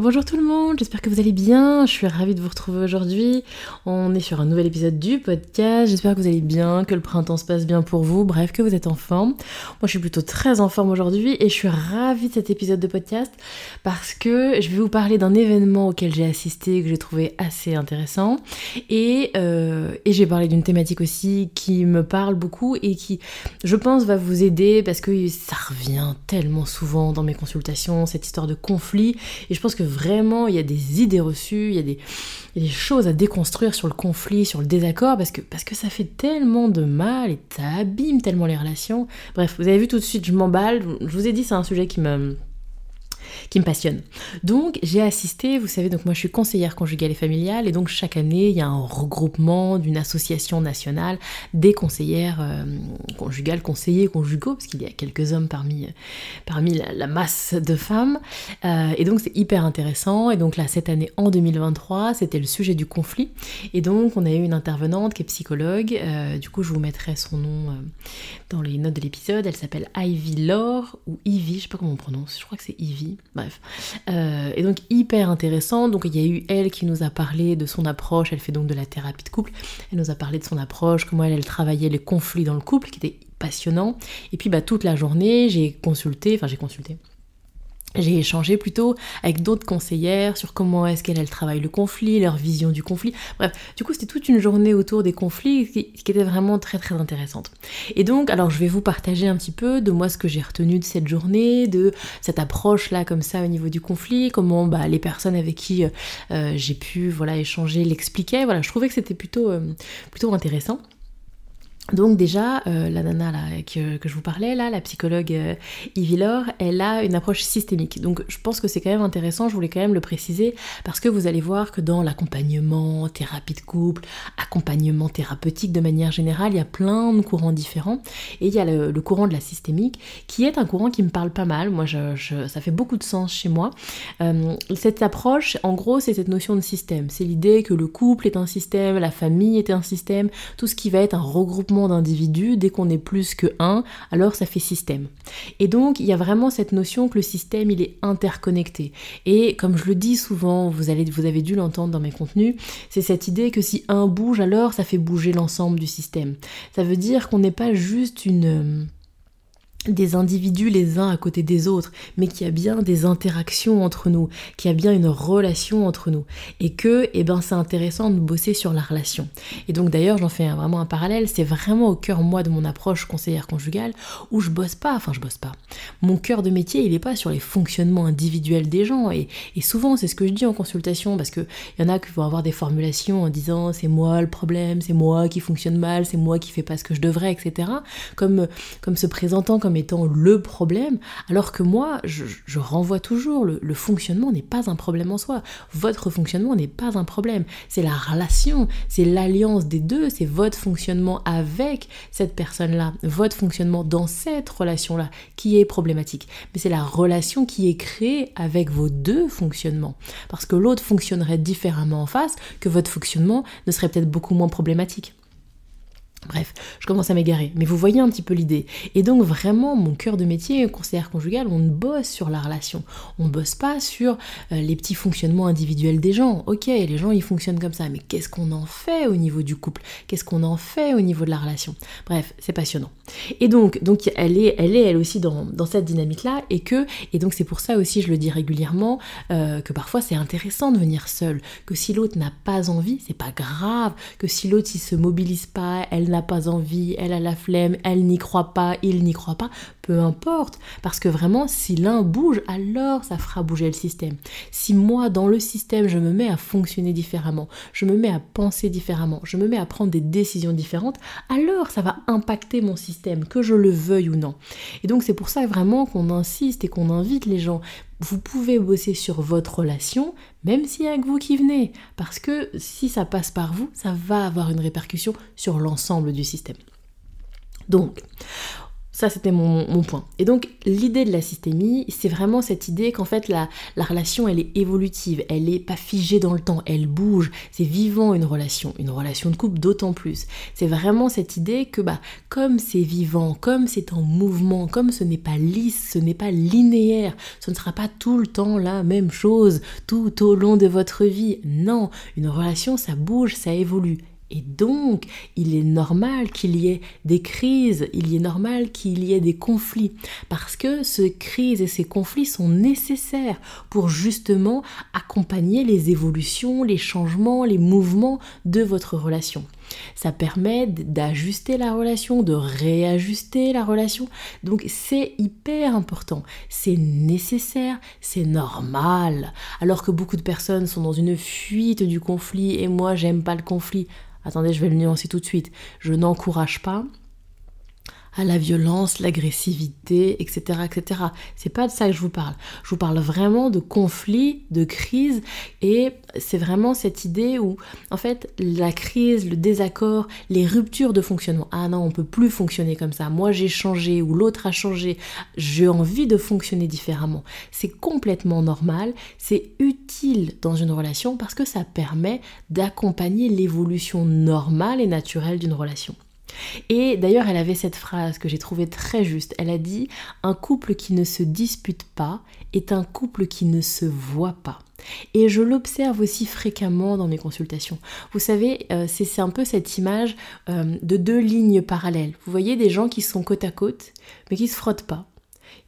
Bonjour tout le monde, j'espère que vous allez bien, je suis ravie de vous retrouver aujourd'hui. On est sur un nouvel épisode du podcast, j'espère que vous allez bien, que le printemps se passe bien pour vous, bref, que vous êtes en forme. Moi je suis plutôt très en forme aujourd'hui et je suis ravie de cet épisode de podcast parce que je vais vous parler d'un événement auquel j'ai assisté, que j'ai trouvé assez intéressant. Et, euh, j'ai parlé d'une thématique aussi qui me parle beaucoup et qui je pense va vous aider parce que ça revient tellement souvent dans mes consultations, cette histoire de conflit. Et je pense que vraiment il y a des idées reçues, il y a des, choses à déconstruire sur le conflit, sur le désaccord, parce que, parce que ça fait tellement de mal et ça abîme tellement les relations. Bref, vous avez vu tout de suite, je m'emballe, je vous ai dit c'est un sujet qui me qui me passionne. Donc j'ai assisté, vous savez, donc moi je suis conseillère conjugale et familiale et donc chaque année il y a un regroupement d'une association nationale des conseillères euh, conjugales, conseillers conjugaux, parce qu'il y a quelques hommes parmi, parmi la, masse de femmes. Euh, et donc c'est hyper intéressant. Et donc là cette année en 2023 c'était le sujet du conflit. Et donc on a eu une intervenante qui est psychologue, euh, du coup je vous mettrai son nom dans les notes de l'épisode. Elle s'appelle Ivy Laure ou Ivy, je sais pas comment on prononce, je crois que c'est Ivy. Bref. Euh, et donc hyper intéressant. Donc il y a eu elle qui nous a parlé de son approche. Elle fait donc de la thérapie de couple. Elle nous a parlé de son approche, comment elle, elle travaillait les conflits dans le couple, qui était passionnant. Et puis bah toute la journée, j'ai consulté, enfin j'ai consulté j'ai échangé plutôt avec d'autres conseillères sur comment est-ce qu'elles travaillent le conflit, leur vision du conflit. Bref, du coup, c'était toute une journée autour des conflits qui, qui, était vraiment très très intéressante. Et donc, alors je vais vous partager un petit peu de moi ce que j'ai retenu de cette journée, de cette approche là comme ça au niveau du conflit, comment bah, les personnes avec qui euh, j'ai pu voilà échanger l'expliquaient. Voilà, je trouvais que c'était plutôt euh, plutôt intéressant. Donc déjà, euh, la nana que, je vous parlais, là, la psychologue euh, elle a une approche systémique. Donc je pense que c'est quand même intéressant, je voulais quand même le préciser, parce que vous allez voir que dans l'accompagnement, thérapie de couple, accompagnement thérapeutique de manière générale, il y a plein de courants différents. Et il y a le, courant de la systémique, qui est un courant qui me parle pas mal. Moi, ça fait beaucoup de sens chez moi. Euh, cette approche, en gros, c'est cette notion de système. C'est l'idée que le couple est un système, la famille est un système, tout ce qui va être un regroupement d'individus, dès qu'on est plus que un, alors ça fait système. Et donc il y a vraiment cette notion que le système il est interconnecté. Et comme je le dis souvent, vous, vous avez dû l'entendre dans mes contenus, c'est cette idée que si un bouge, alors ça fait bouger l'ensemble du système. Ça veut dire qu'on n'est pas juste une des individus les uns à côté des autres, mais qu'il y a bien des interactions entre nous, qu'il y a bien une relation entre nous, et que, eh ben, c'est intéressant de bosser sur la relation. Et donc d'ailleurs, j'en fais vraiment un parallèle, c'est vraiment au cœur moi de mon approche conseillère conjugale où je bosse pas, enfin je bosse pas. Mon cœur de métier, il est pas sur les fonctionnements individuels des gens, et, souvent c'est ce que je dis en consultation, parce que il y en a qui vont avoir des formulations en disant c'est moi le problème, c'est moi qui fonctionne mal, c'est moi qui fais pas ce que je devrais, etc. Comme comme se présentant comme étant le problème, alors que moi, je, renvoie toujours, le, fonctionnement n'est pas un problème en soi. Votre fonctionnement n'est pas un problème. C'est la relation, c'est l'alliance des deux, c'est votre fonctionnement avec cette personne-là, votre fonctionnement dans cette relation-là qui est problématique. Mais c'est la relation qui est créée avec vos deux fonctionnements. Parce que l'autre fonctionnerait différemment en face, que votre fonctionnement ne serait peut-être beaucoup moins problématique. Bref, je commence à m'égarer, mais vous voyez un petit peu l'idée. Et donc vraiment, mon cœur de métier, conseillère conjugale, on bosse sur la relation. On bosse pas sur euh, les petits fonctionnements individuels des gens. Ok, les gens ils fonctionnent comme ça, mais qu'est-ce qu'on en fait au niveau du couple? Qu'est-ce qu'on en fait au niveau de la relation? Bref, c'est passionnant. Et donc, donc elle est, elle est elle aussi dans, cette dynamique-là, et que, et donc c'est pour ça aussi, je le dis régulièrement, euh, que parfois c'est intéressant de venir seul, que si l'autre n'a pas envie, c'est pas grave, que si l'autre il se mobilise pas, elle n'a pas envie, elle a la flemme, elle n'y croit pas, il n'y croit pas, peu importe. Parce que vraiment, si l'un bouge, alors ça fera bouger le système. Si moi, dans le système, je me mets à fonctionner différemment, je me mets à penser différemment, je me mets à prendre des décisions différentes, alors ça va impacter mon système, que je le veuille ou non. Et donc c'est pour ça vraiment qu'on insiste et qu'on invite les gens vous pouvez bosser sur votre relation, même s'il n'y a que vous qui venez. Parce que si ça passe par vous, ça va avoir une répercussion sur l'ensemble du système. Donc, ça, c'était mon, point. Et donc, l'idée de la systémie, c'est vraiment cette idée qu'en fait, la, relation, elle est évolutive, elle n'est pas figée dans le temps, elle bouge, c'est vivant une relation, une relation de couple d'autant plus. C'est vraiment cette idée que, bah, comme c'est vivant, comme c'est en mouvement, comme ce n'est pas lisse, ce n'est pas linéaire, ce ne sera pas tout le temps la même chose tout au long de votre vie. Non, une relation, ça bouge, ça évolue. Et donc, il est normal qu'il y ait des crises, il est normal qu'il y ait des conflits, parce que ces crises et ces conflits sont nécessaires pour justement accompagner les évolutions, les changements, les mouvements de votre relation. Ça permet d'ajuster la relation, de réajuster la relation. Donc c'est hyper important, c'est nécessaire, c'est normal. Alors que beaucoup de personnes sont dans une fuite du conflit et moi j'aime pas le conflit. Attendez, je vais le nuancer tout de suite. Je n'encourage pas à la violence, l'agressivité, etc., etc. C'est pas de ça que je vous parle. Je vous parle vraiment de conflits, de crises, et c'est vraiment cette idée où, en fait, la crise, le désaccord, les ruptures de fonctionnement. Ah non, on peut plus fonctionner comme ça. Moi, j'ai changé ou l'autre a changé. J'ai envie de fonctionner différemment. C'est complètement normal. C'est utile dans une relation parce que ça permet d'accompagner l'évolution normale et naturelle d'une relation. Et d'ailleurs, elle avait cette phrase que j'ai trouvée très juste. Elle a dit Un couple qui ne se dispute pas est un couple qui ne se voit pas. Et je l'observe aussi fréquemment dans mes consultations. Vous savez, euh, c'est un peu cette image euh, de deux lignes parallèles. Vous voyez des gens qui sont côte à côte, mais qui se frottent pas.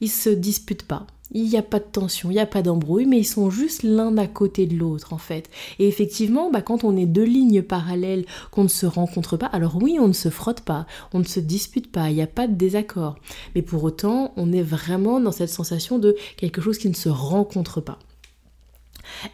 Ils se disputent pas il n'y a pas de tension, il n'y a pas d'embrouille, mais ils sont juste l'un à côté de l'autre en fait. Et effectivement, bah, quand on est deux lignes parallèles, qu'on ne se rencontre pas, alors oui, on ne se frotte pas, on ne se dispute pas, il n'y a pas de désaccord. Mais pour autant, on est vraiment dans cette sensation de quelque chose qui ne se rencontre pas.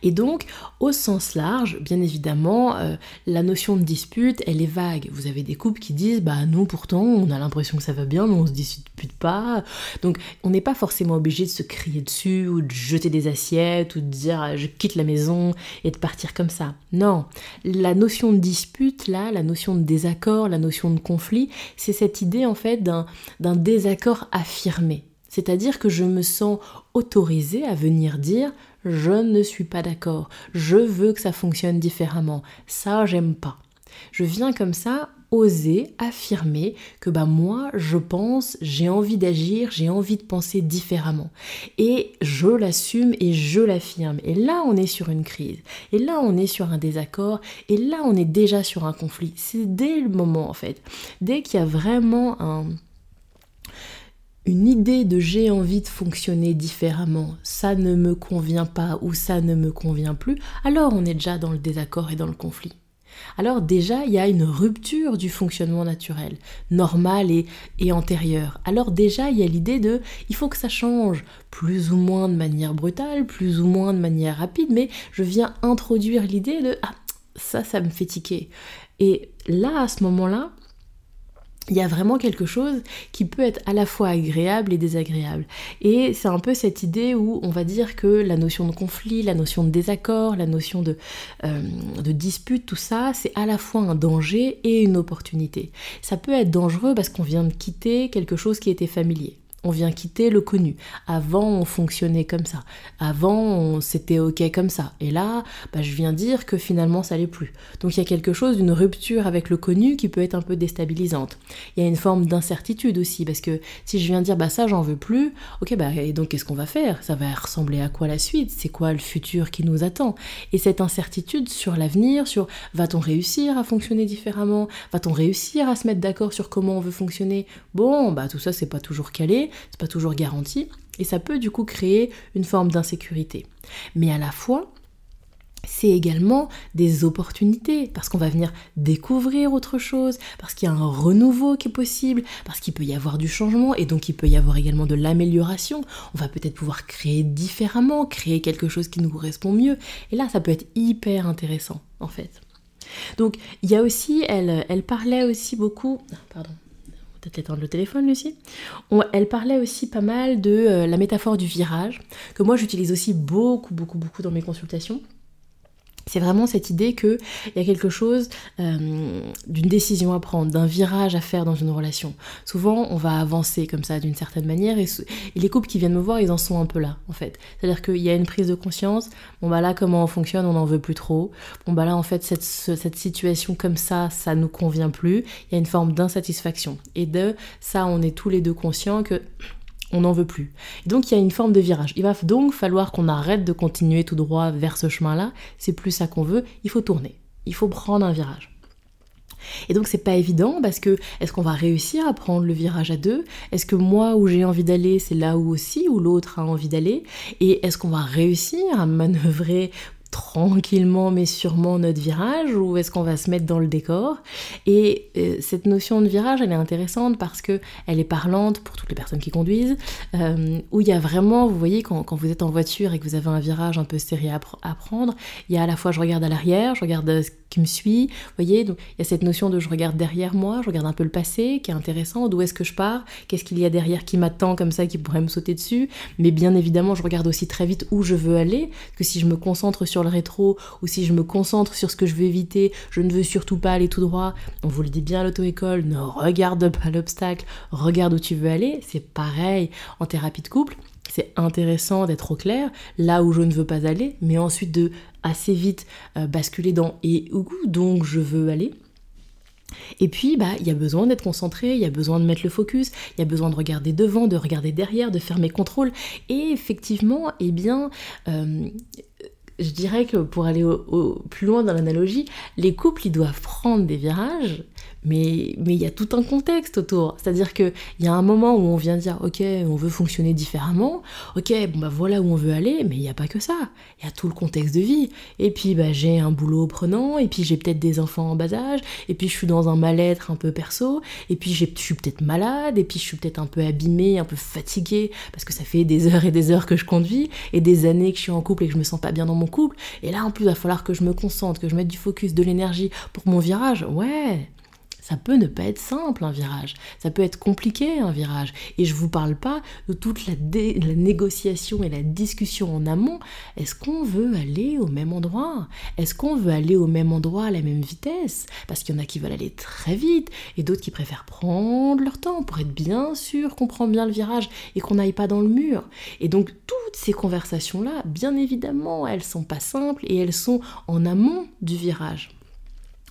Et donc, au sens large, bien évidemment, euh, la notion de dispute, elle est vague. Vous avez des couples qui disent, bah non, pourtant, on a l'impression que ça va bien, mais on se dispute pas. Donc, on n'est pas forcément obligé de se crier dessus, ou de jeter des assiettes, ou de dire, euh, je quitte la maison, et de partir comme ça. Non, la notion de dispute, là, la notion de désaccord, la notion de conflit, c'est cette idée, en fait, d'un désaccord affirmé. C'est-à-dire que je me sens autorisée à venir dire je ne suis pas d'accord, je veux que ça fonctionne différemment, ça j'aime pas. Je viens comme ça oser affirmer que bah moi je pense, j'ai envie d'agir, j'ai envie de penser différemment. Et je l'assume et je l'affirme. Et là on est sur une crise. Et là on est sur un désaccord. Et là on est déjà sur un conflit. C'est dès le moment en fait, dès qu'il y a vraiment un une idée de j'ai envie de fonctionner différemment, ça ne me convient pas ou ça ne me convient plus, alors on est déjà dans le désaccord et dans le conflit. Alors déjà, il y a une rupture du fonctionnement naturel, normal et, et antérieur. Alors déjà, il y a l'idée de il faut que ça change, plus ou moins de manière brutale, plus ou moins de manière rapide, mais je viens introduire l'idée de ah, ça, ça me fait tiquer. Et là, à ce moment-là, il y a vraiment quelque chose qui peut être à la fois agréable et désagréable. Et c'est un peu cette idée où on va dire que la notion de conflit, la notion de désaccord, la notion de, euh, de dispute, tout ça, c'est à la fois un danger et une opportunité. Ça peut être dangereux parce qu'on vient de quitter quelque chose qui était familier on vient quitter le connu. Avant, on fonctionnait comme ça. Avant, c'était ok comme ça. Et là, bah, je viens dire que finalement, ça l'est plus. Donc il y a quelque chose d'une rupture avec le connu qui peut être un peu déstabilisante. Il y a une forme d'incertitude aussi, parce que si je viens dire bah ça, j'en veux plus, ok, bah et donc qu'est-ce qu'on va faire? Ça va ressembler à quoi la suite? C'est quoi le futur qui nous attend? Et cette incertitude sur l'avenir, sur va-t-on réussir à fonctionner différemment? Va-t-on réussir à se mettre d'accord sur comment on veut fonctionner? Bon, bah tout ça, c'est pas toujours calé c'est pas toujours garanti, et ça peut du coup créer une forme d'insécurité. Mais à la fois, c'est également des opportunités, parce qu'on va venir découvrir autre chose, parce qu'il y a un renouveau qui est possible, parce qu'il peut y avoir du changement, et donc il peut y avoir également de l'amélioration. On va peut-être pouvoir créer différemment, créer quelque chose qui nous correspond mieux. Et là, ça peut être hyper intéressant, en fait. Donc, il y a aussi, elle, elle parlait aussi beaucoup... Pardon, peut-être éteindre le téléphone, Lucie. elle parlait aussi pas mal de euh, la métaphore du virage, que moi j'utilise aussi beaucoup, beaucoup, beaucoup dans mes consultations. C'est vraiment cette idée qu'il y a quelque chose euh, d'une décision à prendre, d'un virage à faire dans une relation. Souvent, on va avancer comme ça d'une certaine manière et, les couples qui viennent me voir, ils en sont un peu là, en fait. C'est-à-dire qu'il y a une prise de conscience, bon bah là, comment on fonctionne, on n'en veut plus trop. Bon bah là, en fait, cette, cette situation comme ça, ça nous convient plus. Il y a une forme d'insatisfaction. Et de ça, on est tous les deux conscients que on n'en veut plus. donc il y a une forme de virage. Il va donc falloir qu'on arrête de continuer tout droit vers ce chemin-là. C'est plus ça qu'on veut. Il faut tourner. Il faut prendre un virage. Et donc c'est pas évident parce que est-ce qu'on va réussir à prendre le virage à deux? Est-ce que moi où j'ai envie d'aller, c'est là où aussi où l'autre a envie d'aller? Et est-ce qu'on va réussir à manœuvrer tranquillement mais sûrement notre virage ou est-ce qu'on va se mettre dans le décor? Et euh, cette notion de virage, elle est intéressante parce que elle est parlante pour toutes les personnes qui conduisent, euh, où il y a vraiment, vous voyez, quand, vous êtes en voiture et que vous avez un virage un peu serré à, prendre, il y a à la fois je regarde à l'arrière, je regarde ce qui me suit, vous voyez, donc il y a cette notion de je regarde derrière moi, je regarde un peu le passé, qui est intéressant, d'où est-ce que je pars, qu'est-ce qu'il y a derrière qui m'attend comme ça, qui pourrait me sauter dessus, mais bien évidemment je regarde aussi très vite où je veux aller, que si je me concentre sur le rétro ou si je me concentre sur ce que je veux éviter, je ne veux surtout pas aller tout droit. On vous le dit bien à l'auto-école, ne regarde pas l'obstacle, regarde où tu veux aller. C'est pareil en thérapie de couple. C'est intéressant d'être au clair, là où je ne veux pas aller, mais ensuite de assez vite euh, basculer dans et où donc je veux aller. Et puis, bah, il y a besoin d'être concentré, il y a besoin de mettre le focus, il y a besoin de regarder devant, de regarder derrière, de faire mes contrôles. Et effectivement, eh bien, euh, je dirais que pour aller au, plus loin dans l'analogie, les couples, ils doivent prendre des virages, mais il y a tout un contexte autour. C'est-à-dire qu'il y a un moment où on vient dire, ok, on veut fonctionner différemment, ok, bon bah voilà où on veut aller, mais il n'y a pas que ça. Il y a tout le contexte de vie. Et puis bah, j'ai un boulot prenant, et puis j'ai peut-être des enfants en bas âge, et puis je suis dans un mal-être un peu perso, et puis je suis peut-être malade, et puis je suis peut-être un peu abîmée, un peu fatiguée, parce que ça fait des heures et des heures que je conduis, et des années que je suis en couple et que je me sens pas bien dans mon couple. Et là en plus il va falloir que je me concentre, que je mette du focus, de l'énergie pour mon virage. Ouais, ça peut ne pas être simple un virage, ça peut être compliqué un virage. Et je vous parle pas de toute la, négociation et la discussion en amont. Est-ce qu'on veut aller au même endroit? Est-ce qu'on veut aller au même endroit à la même vitesse? Parce qu'il y en a qui veulent aller très vite et d'autres qui préfèrent prendre leur temps pour être bien sûr qu'on prend bien le virage et qu'on n'aille pas dans le mur. Et donc toutes ces conversations-là, bien évidemment, elles sont pas simples et elles sont en amont du virage.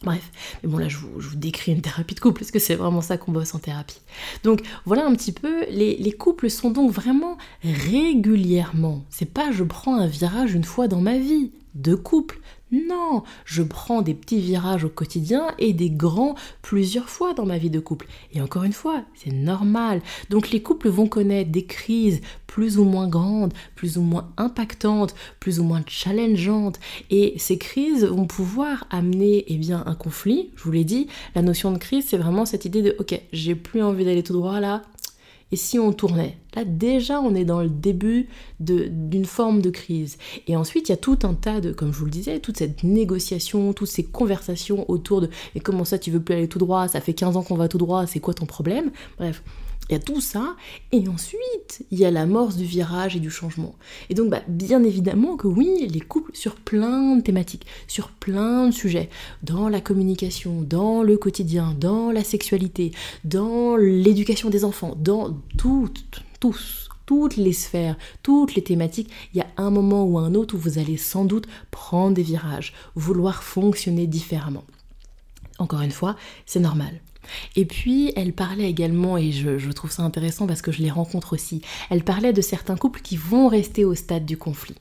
Bref, mais bon là je vous, décris une thérapie de couple parce que c'est vraiment ça qu'on bosse en thérapie. Donc voilà un petit peu, les, les couples sont donc vraiment régulièrement. C'est pas je prends un virage une fois dans ma vie de couple, non, je prends des petits virages au quotidien et des grands plusieurs fois dans ma vie de couple. Et encore une fois, c'est normal. Donc les couples vont connaître des crises plus ou moins grandes, plus ou moins impactantes, plus ou moins challengeantes. Et ces crises vont pouvoir amener eh bien, un conflit. Je vous l'ai dit, la notion de crise, c'est vraiment cette idée de ok, j'ai plus envie d'aller tout droit là, et si on tournait Là déjà on est dans le début d'une forme de crise. Et ensuite il y a tout un tas de, comme je vous le disais, toute cette négociation, toutes ces conversations autour de et comment ça tu veux plus aller tout droit, ça fait 15 ans qu'on va tout droit, c'est quoi ton problème? Bref, il y a tout ça, et ensuite, il y a l'amorce du virage et du changement. Et donc, bah, bien évidemment que oui, les couples sur plein de thématiques, sur plein de sujets, dans la communication, dans le quotidien, dans la sexualité, dans l'éducation des enfants, dans toutes, tous, toutes les sphères, toutes les thématiques, il y a un moment ou un autre où vous allez sans doute prendre des virages, vouloir fonctionner différemment. Encore une fois, c'est normal. Et puis, elle parlait également, et je, trouve ça intéressant parce que je les rencontre aussi, elle parlait de certains couples qui vont rester au stade du conflit.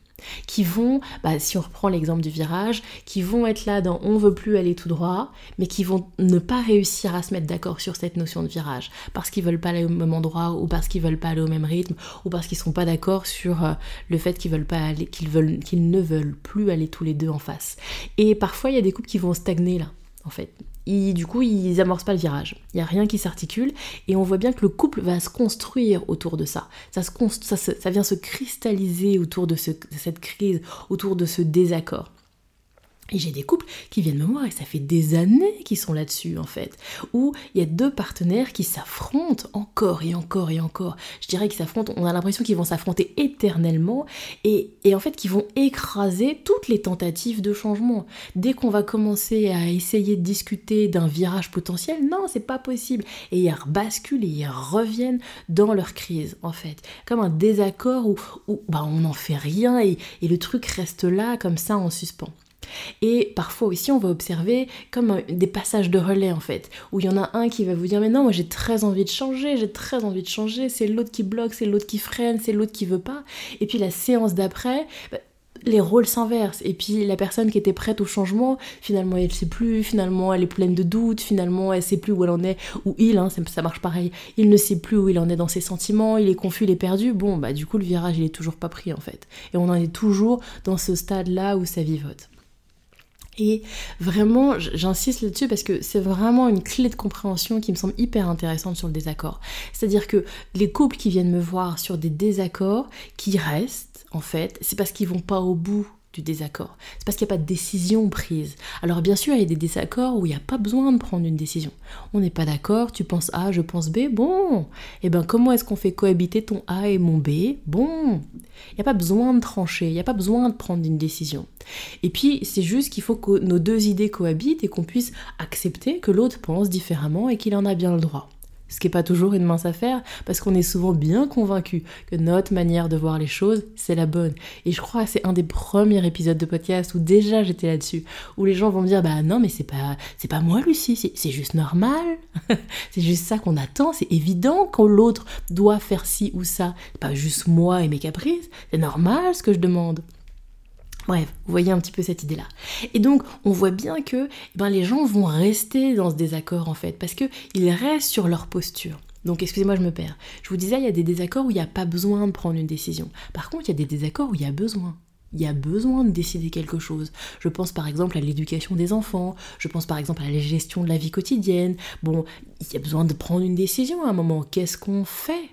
qui vont, bah, si on reprend l'exemple du virage, qui vont être là dans on veut plus aller tout droit, mais qui vont ne pas réussir à se mettre d'accord sur cette notion de virage, parce qu'ils veulent pas aller au même endroit, ou parce qu'ils veulent pas aller au même rythme, ou parce qu'ils sont pas d'accord sur euh, le fait qu'ils veulent pas aller, qu'ils veulent, qu'ils ne veulent plus aller tous les deux en face. Et parfois il y a des couples qui vont stagner là, en fait du coup, ils amorcent pas le virage. Il n'y a rien qui s'articule et on voit bien que le couple va se construire autour de ça. Ça, se, ça, vient se cristalliser autour de cette crise, autour de ce désaccord. Et j'ai des couples qui viennent me voir et ça fait des années qu'ils sont là-dessus en fait, où il y a deux partenaires qui s'affrontent encore et encore et encore. Je dirais qu'ils s'affrontent, on a l'impression qu'ils vont s'affronter éternellement et, en fait qu'ils vont écraser toutes les tentatives de changement. Dès qu'on va commencer à essayer de discuter d'un virage potentiel, non, c'est pas possible. Et ils basculent et ils reviennent dans leur crise en fait, comme un désaccord où, bah, on n'en fait rien et le truc reste là comme ça en suspens. Et parfois aussi, on va observer comme des passages de relais en fait, où il y en a un qui va vous dire mais non, moi j'ai très envie de changer, j'ai très envie de changer, c'est l'autre qui bloque, c'est l'autre qui freine, c'est l'autre qui veut pas. Et puis la séance d'après, bah, les rôles s'inversent. Et puis la personne qui était prête au changement, finalement elle sait plus, finalement elle est pleine de doutes, finalement elle sait plus où elle en est, ou il, hein, ça marche pareil, il ne sait plus où il en est dans ses sentiments, il est confus, il est perdu. Bon, bah du coup le virage il est toujours pas pris en fait. Et on en est toujours dans ce stade là où ça vivote. Et vraiment, j'insiste là-dessus parce que c'est vraiment une clé de compréhension qui me semble hyper intéressante sur le désaccord. C'est-à-dire que les couples qui viennent me voir sur des désaccords, qui restent, en fait, c'est parce qu'ils vont pas au bout du désaccord. C'est parce qu'il n'y a pas de décision prise. Alors bien sûr, il y a des désaccords où il n'y a pas besoin de prendre une décision. On n'est pas d'accord, tu penses A, je pense B, bon. Et eh bien comment est-ce qu'on fait cohabiter ton A et mon B Bon. Il n'y a pas besoin de trancher, il n'y a pas besoin de prendre une décision. Et puis c'est juste qu'il faut que nos deux idées cohabitent et qu'on puisse accepter que l'autre pense différemment et qu'il en a bien le droit ce qui n'est pas toujours une mince affaire, parce qu'on est souvent bien convaincu que notre manière de voir les choses, c'est la bonne. Et je crois que c'est un des premiers épisodes de podcast où déjà j'étais là-dessus, où les gens vont me dire bah non mais c'est pas c'est pas moi Lucie, c'est juste normal, c'est juste ça qu'on attend, c'est évident quand l'autre doit faire ci ou ça, pas juste moi et mes caprices, c'est normal ce que je demande. Bref, vous voyez un petit peu cette idée-là. Et donc, on voit bien que eh ben, les gens vont rester dans ce désaccord en fait, parce qu'ils restent sur leur posture. Donc, excusez-moi, je me perds. Je vous disais, il y a des désaccords où il n'y a pas besoin de prendre une décision. Par contre, il y a des désaccords où il y a besoin. Il y a besoin de décider quelque chose. Je pense par exemple à l'éducation des enfants, je pense par exemple à la gestion de la vie quotidienne. Bon, il y a besoin de prendre une décision à un moment. Qu'est-ce qu'on fait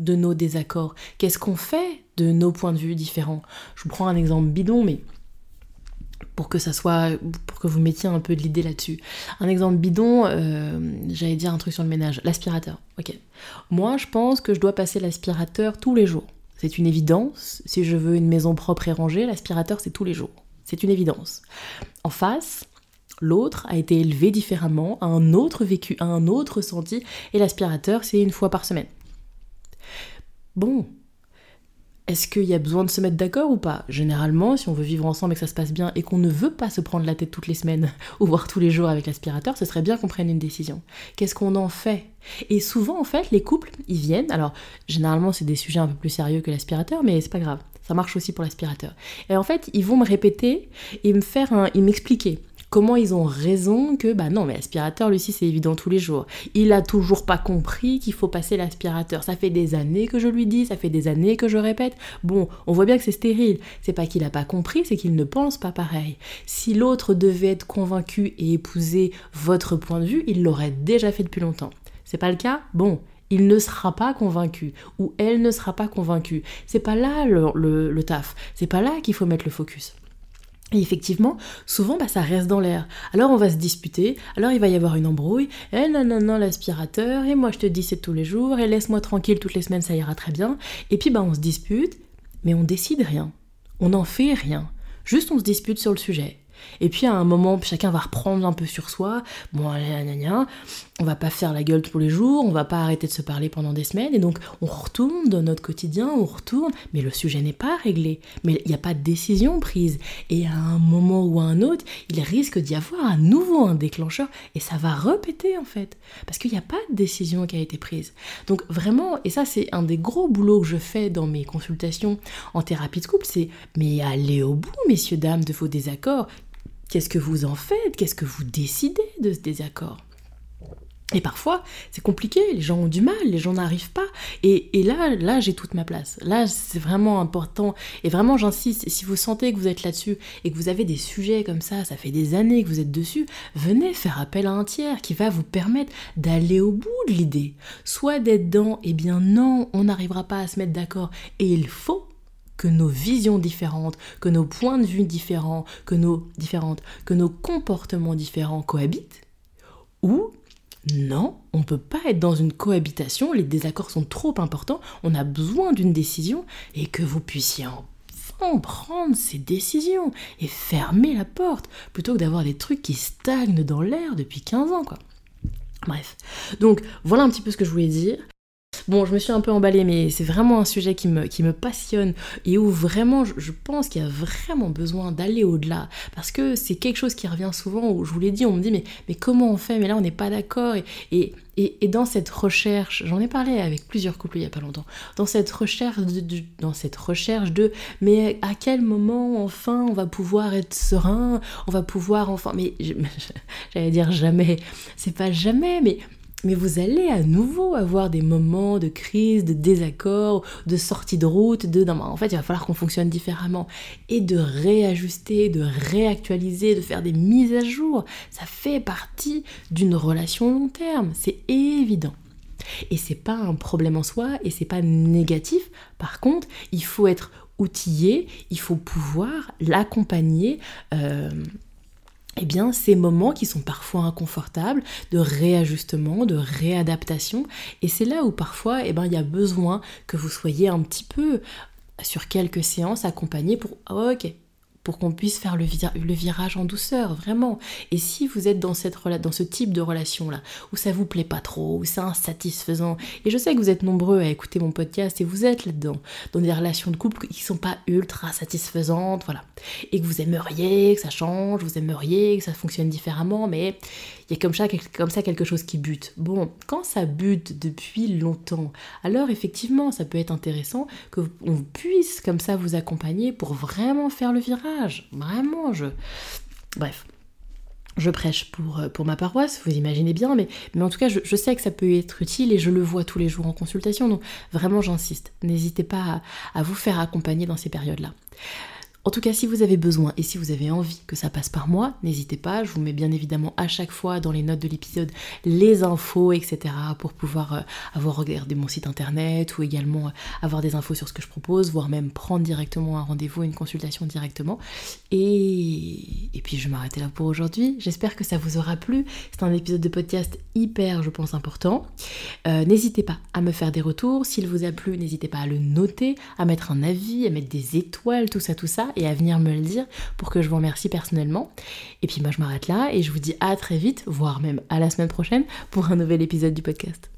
de nos désaccords? Qu'est-ce qu'on fait de nos points de vue différents? Je vous prends un exemple bidon, mais pour que ça soit, pour que vous mettiez un peu de l'idée là-dessus. Un exemple bidon, euh, j'allais dire un truc sur le ménage, l'aspirateur. Ok. Moi, je pense que je dois passer l'aspirateur tous les jours. C'est une évidence. Si je veux une maison propre et rangée, l'aspirateur c'est tous les jours. C'est une évidence. En face, l'autre a été élevé différemment, a un autre vécu, a un autre ressenti, et l'aspirateur c'est une fois par semaine. Bon, est-ce qu'il y a besoin de se mettre d'accord ou pas? Généralement, si on veut vivre ensemble et que ça se passe bien et qu'on ne veut pas se prendre la tête toutes les semaines ou voir tous les jours avec l'aspirateur, ce serait bien qu'on prenne une décision. Qu'est-ce qu'on en fait? Et souvent, en fait, les couples, ils viennent. Alors, généralement, c'est des sujets un peu plus sérieux que l'aspirateur, mais c'est pas grave. Ça marche aussi pour l'aspirateur. Et en fait, ils vont me répéter et me faire m'expliquer comment ils ont raison que, bah non, mais l'aspirateur, Lucie, c'est évident tous les jours. Il a toujours pas compris qu'il faut passer l'aspirateur. Ça fait des années que je lui dis, ça fait des années que je répète. Bon, on voit bien que c'est stérile. C'est pas qu'il a pas compris, c'est qu'il ne pense pas pareil. Si l'autre devait être convaincu et épouser votre point de vue, il l'aurait déjà fait depuis longtemps. C'est pas le cas? Bon, il ne sera pas convaincu ou elle ne sera pas convaincue. C'est pas là le, le taf. C'est pas là qu'il faut mettre le focus. Et effectivement, souvent, bah, ça reste dans l'air. Alors on va se disputer, alors il va y avoir une embrouille, et non, non, non, l'aspirateur, et moi je te dis c'est tous les jours, et laisse-moi tranquille toutes les semaines, ça ira très bien. Et puis bah on se dispute, mais on décide rien. On n'en fait rien. Juste on se dispute sur le sujet. Et puis à un moment, chacun va reprendre un peu sur soi. Bon, on va pas faire la gueule tous les jours, on va pas arrêter de se parler pendant des semaines. Et donc on retourne dans notre quotidien, on retourne, mais le sujet n'est pas réglé. Mais il n'y a pas de décision prise. Et à un moment ou à un autre, il risque d'y avoir à nouveau un déclencheur et ça va répéter en fait. Parce qu'il n'y a pas de décision qui a été prise. Donc vraiment, et ça c'est un des gros boulots que je fais dans mes consultations en thérapie de couple, c'est mais allez au bout, messieurs, dames, de vos désaccords. Qu'est-ce que vous en faites? Qu'est-ce que vous décidez de ce désaccord? Et parfois, c'est compliqué, les gens ont du mal, les gens n'arrivent pas. Et, là, là, j'ai toute ma place. Là, c'est vraiment important. Et vraiment, j'insiste, si vous sentez que vous êtes là-dessus et que vous avez des sujets comme ça, ça fait des années que vous êtes dessus, venez faire appel à un tiers qui va vous permettre d'aller au bout de l'idée. Soit d'être dans, eh bien non, on n'arrivera pas à se mettre d'accord. Et il faut que nos visions différentes, que nos points de vue différents, que nos comportements différents cohabitent, ou non, on ne peut pas être dans une cohabitation, les désaccords sont trop importants, on a besoin d'une décision et que vous puissiez enfin prendre ces décisions et fermer la porte plutôt que d'avoir des trucs qui stagnent dans l'air depuis 15 ans quoi. Bref, donc voilà un petit peu ce que je voulais dire. Bon, je me suis un peu emballée, mais c'est vraiment un sujet qui me, passionne et où vraiment, je, pense qu'il y a vraiment besoin d'aller au-delà. Parce que c'est quelque chose qui revient souvent, où je vous l'ai dit, on me dit, mais, comment on fait? Mais là, on n'est pas d'accord. Et, et, et, dans cette recherche, j'en ai parlé avec plusieurs couples il n'y a pas longtemps, dans cette recherche de, dans cette recherche de, mais à quel moment enfin on va pouvoir être serein, on va pouvoir enfin, mais j'allais dire jamais, c'est pas jamais, mais mais vous allez à nouveau avoir des moments de crise, de désaccord, de sortie de route, de non, en fait il va falloir qu'on fonctionne différemment et de réajuster, de réactualiser, de faire des mises à jour. Ça fait partie d'une relation long terme, c'est évident. Et c'est pas un problème en soi et c'est pas négatif. Par contre, il faut être outillé, il faut pouvoir l'accompagner. Euh, eh bien, ces moments qui sont parfois inconfortables, de réajustement, de réadaptation, et c'est là où parfois, eh ben, il y a besoin que vous soyez un petit peu sur quelques séances accompagné pour, ok, pour qu'on puisse faire le, virage en douceur, vraiment. Et si vous êtes dans, cette, dans ce type de relation-là, où ça vous plaît pas trop, où c'est insatisfaisant, et je sais que vous êtes nombreux à écouter mon podcast et vous êtes là-dedans, dans des relations de couple qui sont pas ultra satisfaisantes, voilà, et que vous aimeriez que ça change, vous aimeriez que ça fonctionne différemment, mais il y a comme ça, quelque chose qui bute. Bon, quand ça bute depuis longtemps, alors effectivement, ça peut être intéressant que on puisse comme ça vous accompagner pour vraiment faire le virage. Vraiment, je... Bref. Je prêche pour, euh, pour ma paroisse, vous imaginez bien, mais, en tout cas, je, sais que ça peut être utile et je le vois tous les jours en consultation, donc vraiment j'insiste. N'hésitez pas à, à vous faire accompagner dans ces périodes-là. En tout cas, si vous avez besoin et si vous avez envie que ça passe par moi, n'hésitez pas, je vous mets bien évidemment à chaque fois dans les notes de l'épisode les infos, etc. pour pouvoir euh, avoir regardé mon site internet ou également euh, avoir des infos sur ce que je propose, voire même prendre directement un rendez-vous, une consultation directement. Et, puis je vais m'arrêter là pour aujourd'hui. J'espère que ça vous aura plu. C'est un épisode de podcast hyper, je pense, important. Euh, n'hésitez pas à me faire des retours. S'il vous a plu, n'hésitez pas à le noter, à mettre un avis, à mettre des étoiles, tout ça, tout ça et à venir me le dire pour que je vous remercie personnellement. Et puis moi je m'arrête là et je vous dis à très vite, voire même à la semaine prochaine pour un nouvel épisode du podcast.